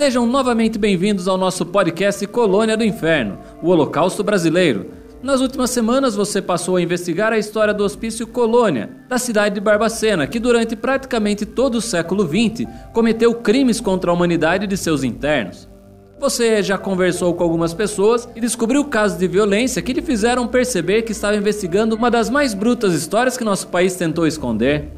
Sejam novamente bem-vindos ao nosso podcast Colônia do Inferno, o Holocausto Brasileiro. Nas últimas semanas você passou a investigar a história do Hospício Colônia, da cidade de Barbacena, que durante praticamente todo o século XX cometeu crimes contra a humanidade de seus internos. Você já conversou com algumas pessoas e descobriu casos de violência que lhe fizeram perceber que estava investigando uma das mais brutas histórias que nosso país tentou esconder.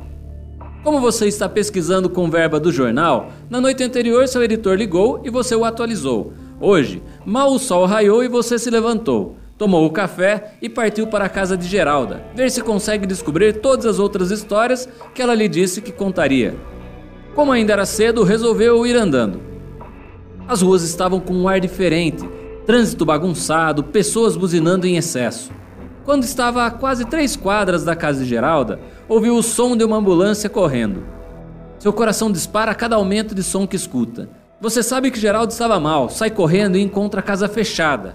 Como você está pesquisando com verba do jornal, na noite anterior seu editor ligou e você o atualizou. Hoje, mal o sol raiou e você se levantou, tomou o café e partiu para a casa de Geralda, ver se consegue descobrir todas as outras histórias que ela lhe disse que contaria. Como ainda era cedo, resolveu ir andando. As ruas estavam com um ar diferente, trânsito bagunçado, pessoas buzinando em excesso. Quando estava a quase três quadras da casa de Geralda, ouviu o som de uma ambulância correndo. Seu coração dispara a cada aumento de som que escuta. Você sabe que Geraldo estava mal, sai correndo e encontra a casa fechada.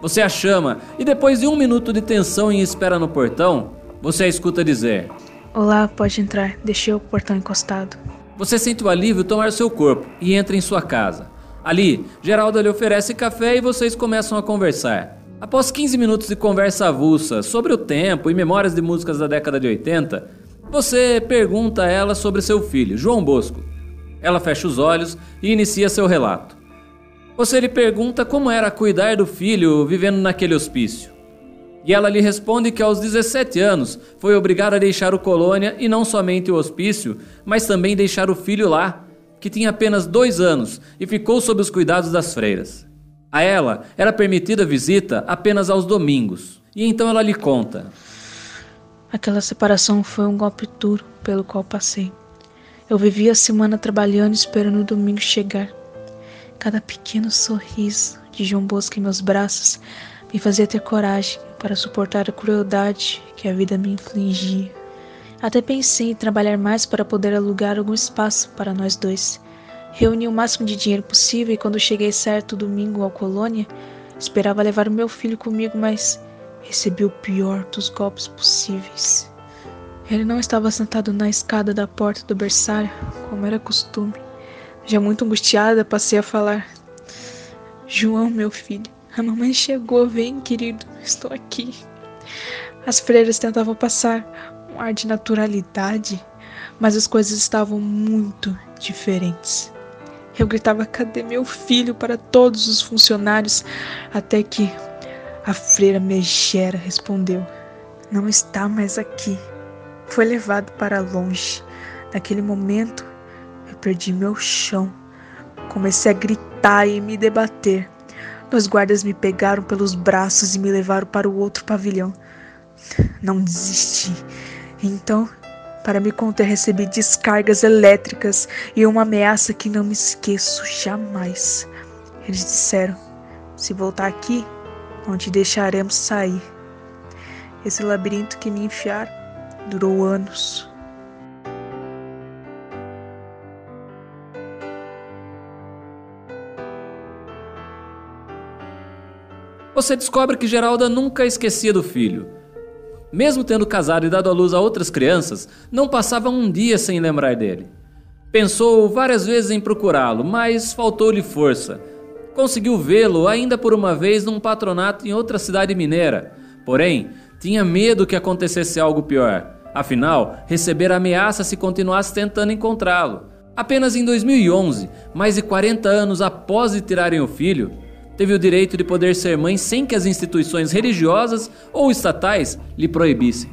Você a chama e depois de um minuto de tensão e espera no portão, você a escuta dizer: Olá, pode entrar, deixei o portão encostado. Você sente o alívio tomar seu corpo e entra em sua casa. Ali, Geraldo lhe oferece café e vocês começam a conversar. Após 15 minutos de conversa avulsa sobre o tempo e memórias de músicas da década de 80, você pergunta a ela sobre seu filho, João Bosco. Ela fecha os olhos e inicia seu relato. Você lhe pergunta como era cuidar do filho vivendo naquele hospício. E ela lhe responde que aos 17 anos foi obrigada a deixar o colônia e não somente o hospício, mas também deixar o filho lá, que tinha apenas dois anos e ficou sob os cuidados das freiras. A ela era permitida visita apenas aos domingos. E então ela lhe conta: Aquela separação foi um golpe duro pelo qual passei. Eu vivia a semana trabalhando esperando o domingo chegar. Cada pequeno sorriso de João Bosco em meus braços me fazia ter coragem para suportar a crueldade que a vida me infligia. Até pensei em trabalhar mais para poder alugar algum espaço para nós dois Reuni o máximo de dinheiro possível e quando cheguei certo domingo ao colônia, esperava levar o meu filho comigo, mas recebi o pior dos golpes possíveis. Ele não estava sentado na escada da porta do berçário, como era costume. Já muito angustiada, passei a falar: João, meu filho, a mamãe chegou, vem, querido, estou aqui. As freiras tentavam passar um ar de naturalidade, mas as coisas estavam muito diferentes. Eu gritava: Cadê meu filho? para todos os funcionários, até que a freira Megera respondeu: Não está mais aqui. Foi levado para longe. Naquele momento, eu perdi meu chão. Comecei a gritar e me debater. Dois guardas me pegaram pelos braços e me levaram para o outro pavilhão. Não desisti. Então, para me conter, recebi descargas elétricas e uma ameaça que não me esqueço jamais. Eles disseram: se voltar aqui, não te deixaremos sair. Esse labirinto que me enfiaram durou anos. Você descobre que Geralda nunca esquecia do filho mesmo tendo casado e dado à luz a outras crianças, não passava um dia sem lembrar dele. Pensou várias vezes em procurá-lo, mas faltou-lhe força. Conseguiu vê-lo ainda por uma vez num patronato em outra cidade mineira. Porém, tinha medo que acontecesse algo pior. Afinal, recebera ameaça se continuasse tentando encontrá-lo. Apenas em 2011, mais de 40 anos após de tirarem o filho, teve o direito de poder ser mãe sem que as instituições religiosas ou estatais lhe proibissem.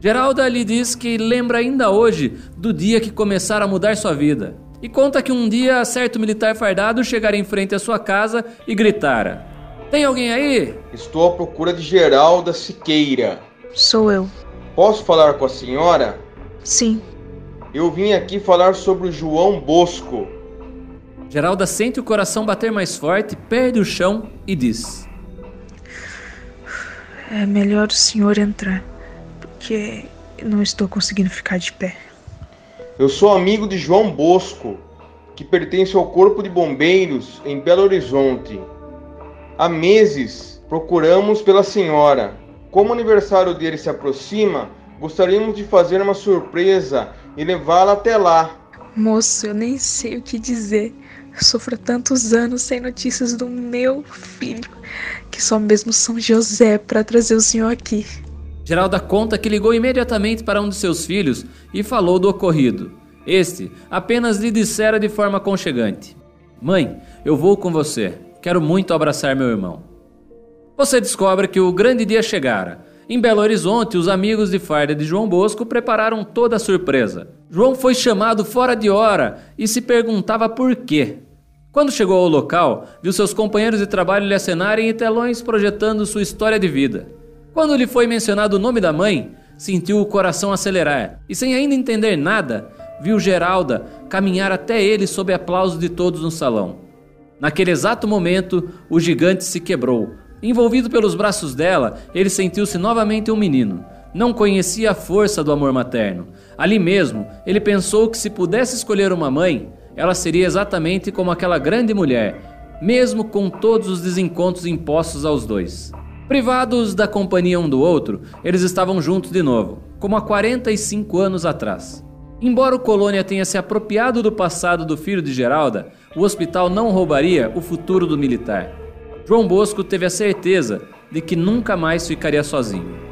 Geralda lhe diz que lembra ainda hoje do dia que começara a mudar sua vida e conta que um dia certo militar fardado chegara em frente à sua casa e gritara: Tem alguém aí? Estou à procura de Geralda Siqueira. Sou eu. Posso falar com a senhora? Sim. Eu vim aqui falar sobre o João Bosco. Geralda sente o coração bater mais forte, perde o chão e diz: É melhor o senhor entrar, porque não estou conseguindo ficar de pé. Eu sou amigo de João Bosco, que pertence ao Corpo de Bombeiros em Belo Horizonte. Há meses procuramos pela senhora. Como o aniversário dele se aproxima, gostaríamos de fazer uma surpresa e levá-la até lá. Moço, eu nem sei o que dizer. Sofro tantos anos sem notícias do meu filho, que só mesmo São José para trazer o senhor aqui. Geralda conta que ligou imediatamente para um de seus filhos e falou do ocorrido. Este apenas lhe dissera de forma aconchegante: Mãe, eu vou com você. Quero muito abraçar meu irmão. Você descobre que o grande dia chegara. Em Belo Horizonte, os amigos de farda de João Bosco prepararam toda a surpresa. João foi chamado fora de hora e se perguntava por quê. Quando chegou ao local, viu seus companheiros de trabalho lhe acenarem em telões projetando sua história de vida. Quando lhe foi mencionado o nome da mãe, sentiu o coração acelerar e, sem ainda entender nada, viu Geralda caminhar até ele sob aplauso de todos no salão. Naquele exato momento, o gigante se quebrou. Envolvido pelos braços dela, ele sentiu-se novamente um menino. Não conhecia a força do amor materno. Ali mesmo, ele pensou que se pudesse escolher uma mãe, ela seria exatamente como aquela grande mulher, mesmo com todos os desencontros impostos aos dois. Privados da companhia um do outro, eles estavam juntos de novo, como há 45 anos atrás. Embora o Colônia tenha se apropriado do passado do filho de Geralda, o hospital não roubaria o futuro do militar. João Bosco teve a certeza de que nunca mais ficaria sozinho.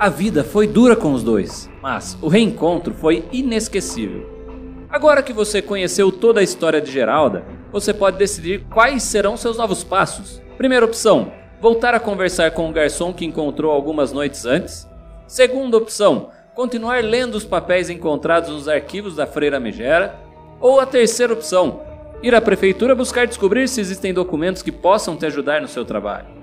A vida foi dura com os dois, mas o reencontro foi inesquecível. Agora que você conheceu toda a história de Geralda, você pode decidir quais serão seus novos passos. Primeira opção: voltar a conversar com o garçom que encontrou algumas noites antes. Segunda opção: continuar lendo os papéis encontrados nos arquivos da Freira Megera, ou a terceira opção, ir à prefeitura buscar descobrir se existem documentos que possam te ajudar no seu trabalho.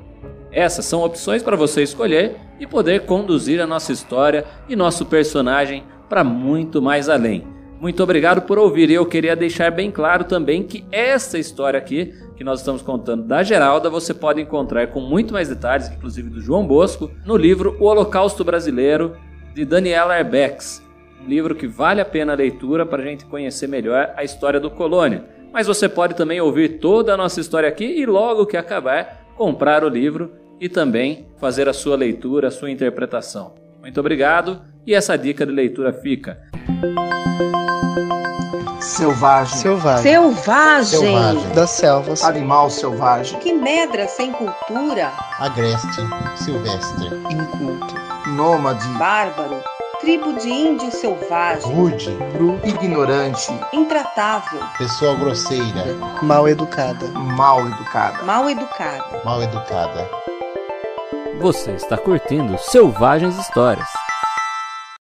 Essas são opções para você escolher e poder conduzir a nossa história e nosso personagem para muito mais além. Muito obrigado por ouvir eu queria deixar bem claro também que essa história aqui que nós estamos contando da Geralda você pode encontrar com muito mais detalhes, inclusive do João Bosco, no livro O Holocausto Brasileiro de Daniela Arbex, um livro que vale a pena a leitura para a gente conhecer melhor a história do Colônia. Mas você pode também ouvir toda a nossa história aqui e logo que acabar, comprar o livro e também fazer a sua leitura, a sua interpretação. Muito obrigado e essa dica de leitura fica. Selvagem. Selvagem. Selvagem. Selvagem. Das selvas. Animal selvagem. Que medra sem cultura. Agreste. Silvestre. Inculto. Nômade. Bárbaro. Tribo de índio selvagem. Rude. Bruto. Ignorante. Intratável. Pessoa grosseira. Mal educada. Mal educada. Mal educada. Mal educada. Você está curtindo Selvagens Histórias.